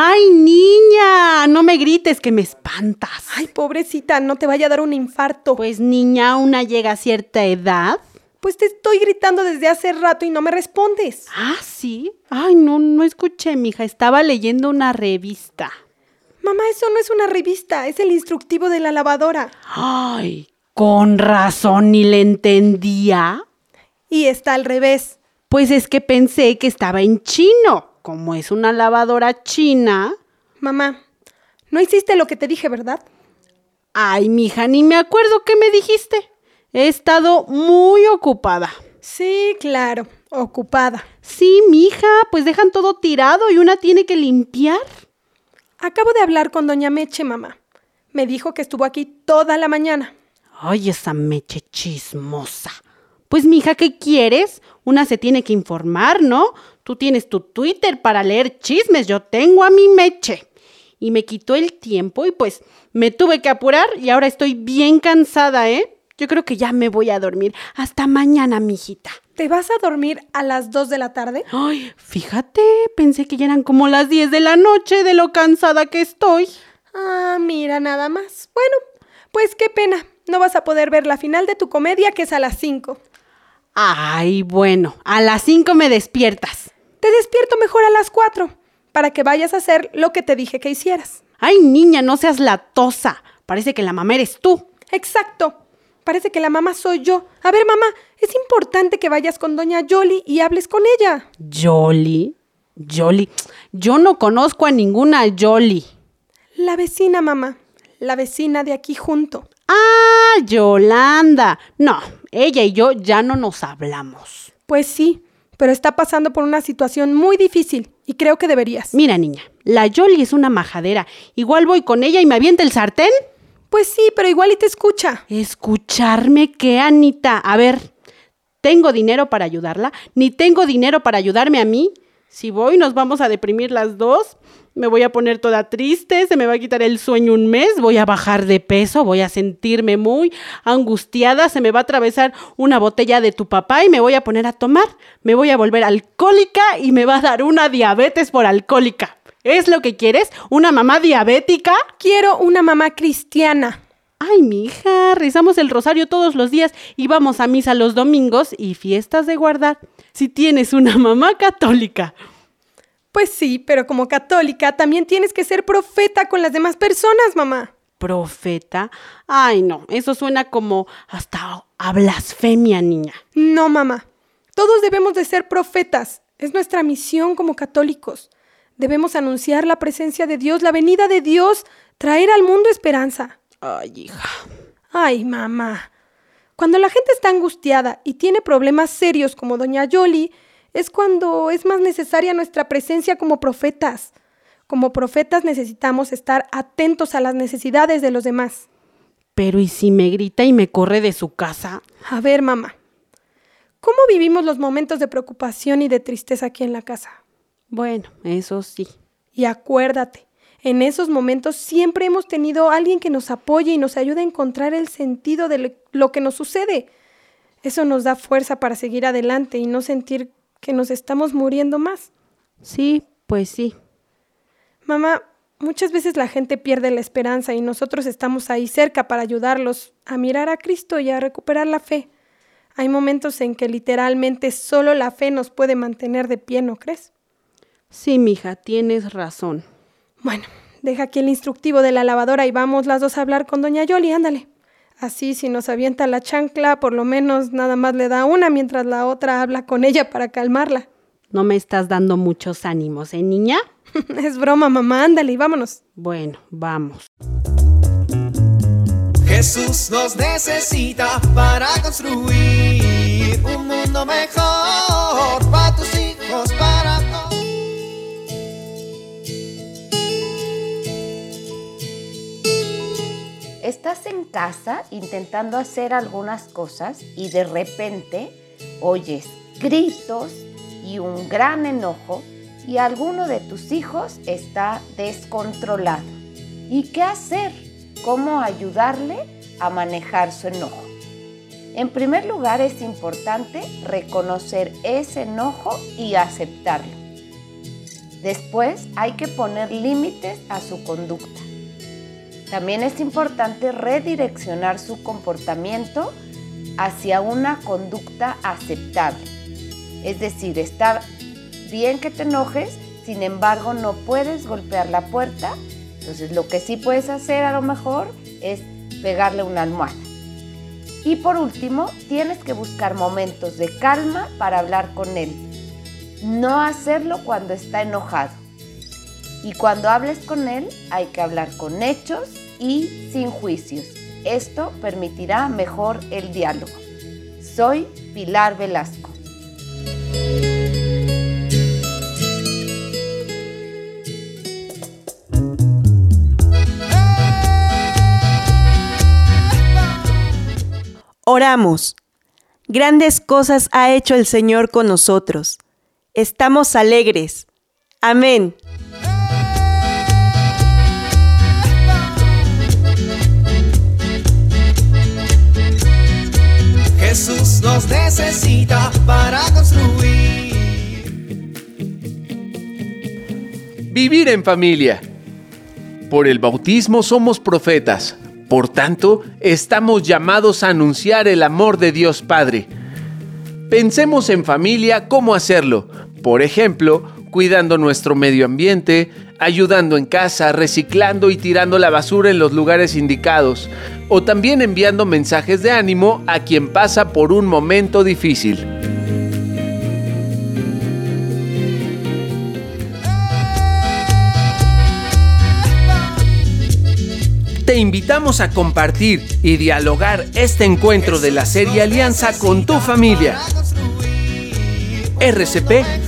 ¡Ay, niña! No me grites que me espantas. Ay, pobrecita, no te vaya a dar un infarto. Pues niña, una llega a cierta edad. Pues te estoy gritando desde hace rato y no me respondes. Ah, sí. Ay, no, no escuché, mija. Estaba leyendo una revista. Mamá, eso no es una revista, es el instructivo de la lavadora. Ay, con razón ni le entendía. Y está al revés. Pues es que pensé que estaba en chino. Como es una lavadora china. Mamá, no hiciste lo que te dije, ¿verdad? Ay, mija, ni me acuerdo qué me dijiste. He estado muy ocupada. Sí, claro, ocupada. Sí, mija, pues dejan todo tirado y una tiene que limpiar. Acabo de hablar con doña Meche, mamá. Me dijo que estuvo aquí toda la mañana. Ay, esa meche chismosa. Pues, mija, ¿qué quieres? Una se tiene que informar, ¿no? Tú tienes tu Twitter para leer chismes, yo tengo a mi meche. Y me quitó el tiempo y pues me tuve que apurar y ahora estoy bien cansada, ¿eh? Yo creo que ya me voy a dormir. Hasta mañana, mijita. ¿Te vas a dormir a las 2 de la tarde? Ay, fíjate, pensé que ya eran como las 10 de la noche de lo cansada que estoy. Ah, mira, nada más. Bueno, pues qué pena. No vas a poder ver la final de tu comedia que es a las 5. Ay, bueno, a las 5 me despiertas. Te despierto mejor a las 4 para que vayas a hacer lo que te dije que hicieras. Ay, niña, no seas latosa. Parece que la mamá eres tú. Exacto. Parece que la mamá soy yo. A ver, mamá, es importante que vayas con doña Yoli y hables con ella. Jolly. Jolly. Yo no conozco a ninguna Jolly. La vecina, mamá. La vecina de aquí junto. Ah, Yolanda. No, ella y yo ya no nos hablamos. Pues sí, pero está pasando por una situación muy difícil y creo que deberías. Mira, niña, la Jolly es una majadera. Igual voy con ella y me avienta el sartén. Pues sí, pero igual y te escucha. ¿Escucharme qué, Anita? A ver, ¿tengo dinero para ayudarla? ¿Ni tengo dinero para ayudarme a mí? Si voy, nos vamos a deprimir las dos. Me voy a poner toda triste, se me va a quitar el sueño un mes, voy a bajar de peso, voy a sentirme muy angustiada, se me va a atravesar una botella de tu papá y me voy a poner a tomar. Me voy a volver alcohólica y me va a dar una diabetes por alcohólica. ¿Es lo que quieres? ¿Una mamá diabética? Quiero una mamá cristiana. Ay, mija, rezamos el rosario todos los días y vamos a misa los domingos y fiestas de guardar. Si tienes una mamá católica. Pues sí, pero como católica también tienes que ser profeta con las demás personas, mamá. ¿Profeta? Ay, no, eso suena como hasta a blasfemia, niña. No, mamá. Todos debemos de ser profetas. Es nuestra misión como católicos. Debemos anunciar la presencia de Dios, la venida de Dios, traer al mundo esperanza. Ay, hija. Ay, mamá. Cuando la gente está angustiada y tiene problemas serios como doña Yoli, es cuando es más necesaria nuestra presencia como profetas. Como profetas necesitamos estar atentos a las necesidades de los demás. Pero ¿y si me grita y me corre de su casa? A ver, mamá, ¿cómo vivimos los momentos de preocupación y de tristeza aquí en la casa? Bueno, eso sí. Y acuérdate, en esos momentos siempre hemos tenido alguien que nos apoye y nos ayude a encontrar el sentido de lo que nos sucede. Eso nos da fuerza para seguir adelante y no sentir que nos estamos muriendo más. Sí, pues sí. Mamá, muchas veces la gente pierde la esperanza y nosotros estamos ahí cerca para ayudarlos a mirar a Cristo y a recuperar la fe. Hay momentos en que literalmente solo la fe nos puede mantener de pie, ¿no crees? Sí, mija, tienes razón. Bueno, deja aquí el instructivo de la lavadora y vamos las dos a hablar con doña Yoli, ándale. Así si nos avienta la chancla, por lo menos nada más le da una mientras la otra habla con ella para calmarla. No me estás dando muchos ánimos, ¿eh, niña? es broma, mamá, ándale y vámonos. Bueno, vamos. Jesús nos necesita para construir un mundo mejor en casa intentando hacer algunas cosas y de repente oyes gritos y un gran enojo y alguno de tus hijos está descontrolado. ¿Y qué hacer? ¿Cómo ayudarle a manejar su enojo? En primer lugar es importante reconocer ese enojo y aceptarlo. Después hay que poner límites a su conducta. También es importante redireccionar su comportamiento hacia una conducta aceptable. Es decir, está bien que te enojes, sin embargo no puedes golpear la puerta. Entonces lo que sí puedes hacer a lo mejor es pegarle una almohada. Y por último, tienes que buscar momentos de calma para hablar con él. No hacerlo cuando está enojado. Y cuando hables con él, hay que hablar con hechos y sin juicios. Esto permitirá mejor el diálogo. Soy Pilar Velasco. Oramos. Grandes cosas ha hecho el Señor con nosotros. Estamos alegres. Amén. Jesús nos necesita para construir. Vivir en familia. Por el bautismo somos profetas. Por tanto, estamos llamados a anunciar el amor de Dios Padre. Pensemos en familia cómo hacerlo. Por ejemplo, cuidando nuestro medio ambiente, ayudando en casa, reciclando y tirando la basura en los lugares indicados, o también enviando mensajes de ánimo a quien pasa por un momento difícil. Te invitamos a compartir y dialogar este encuentro de la serie Alianza con tu familia. RCP